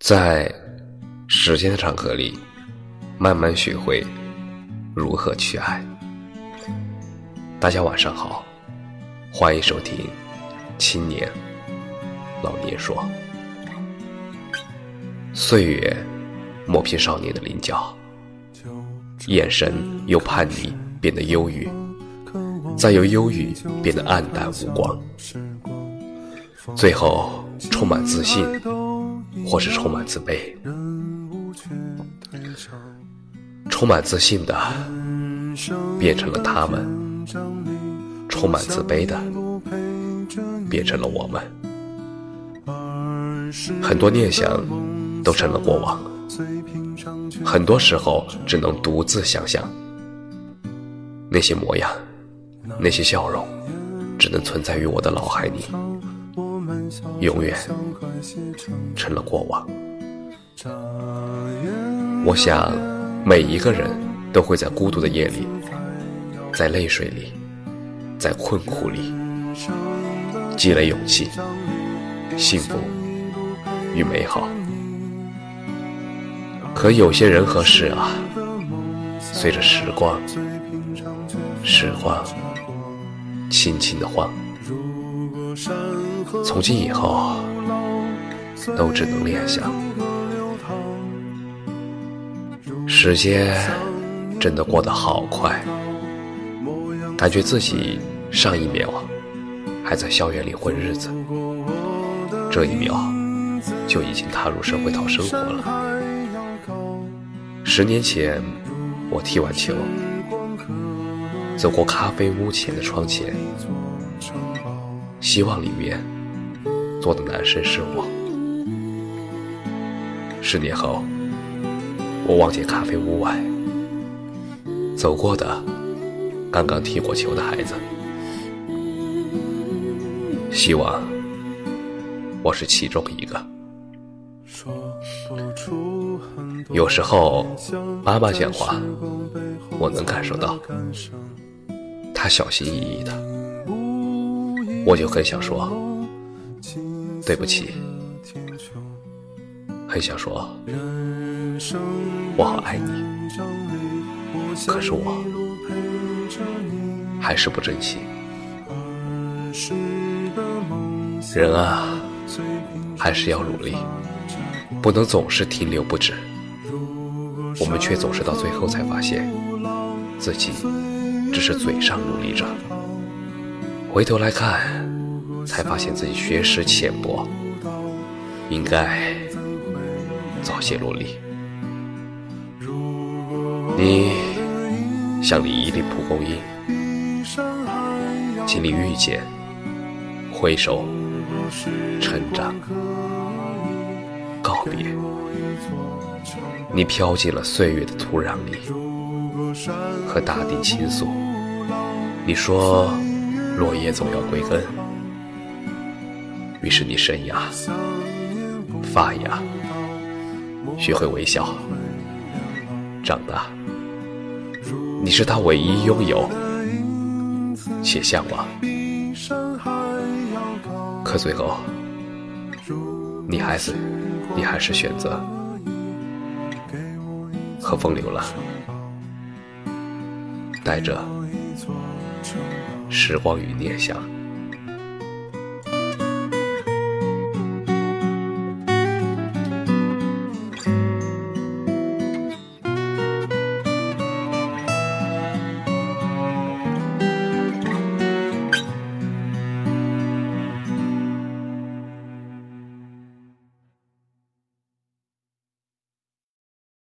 在时间的长河里，慢慢学会如何去爱。大家晚上好，欢迎收听《青年老年说》。岁月磨平少年的棱角，眼神由叛逆变得忧郁，再由忧郁变得黯淡无光，最后充满自信。或是充满自卑，充满自信的变成了他们，充满自卑的变成了我们。很多念想都成了过往，很多时候只能独自想象。那些模样，那些笑容，只能存在于我的脑海里。永远成了过往。我想，每一个人都会在孤独的夜里，在泪水里，在困苦里，积累勇气、幸福与美好。可有些人和事啊，随着时光，时光轻轻的晃。从今以后，都只能联想。时间真的过得好快，感觉自己上一秒还在校园里混日子，这一秒就已经踏入社会讨生活了。十年前，我踢完球，走过咖啡屋前的窗前。希望里面坐的男生是我。十年后，我望见咖啡屋外走过的刚刚踢过球的孩子。希望我是其中一个。有时候妈妈讲话，我能感受到她小心翼翼的。我就很想说对不起，很想说我好爱你，可是我还是不珍惜。人啊，还是要努力，不能总是停留不止。我们却总是到最后才发现，自己只是嘴上努力着。回头来看，才发现自己学识浅薄，应该早些努力。你像李一粒蒲公英，经历遇见、挥手、成长、告别，你飘进了岁月的土壤里，和大地倾诉。你说。落叶总要归根，于是你生芽、发芽，学会微笑，长大。你是他唯一拥有且向往，可最后，你还是你还是选择和风流了，带着。时光与念想。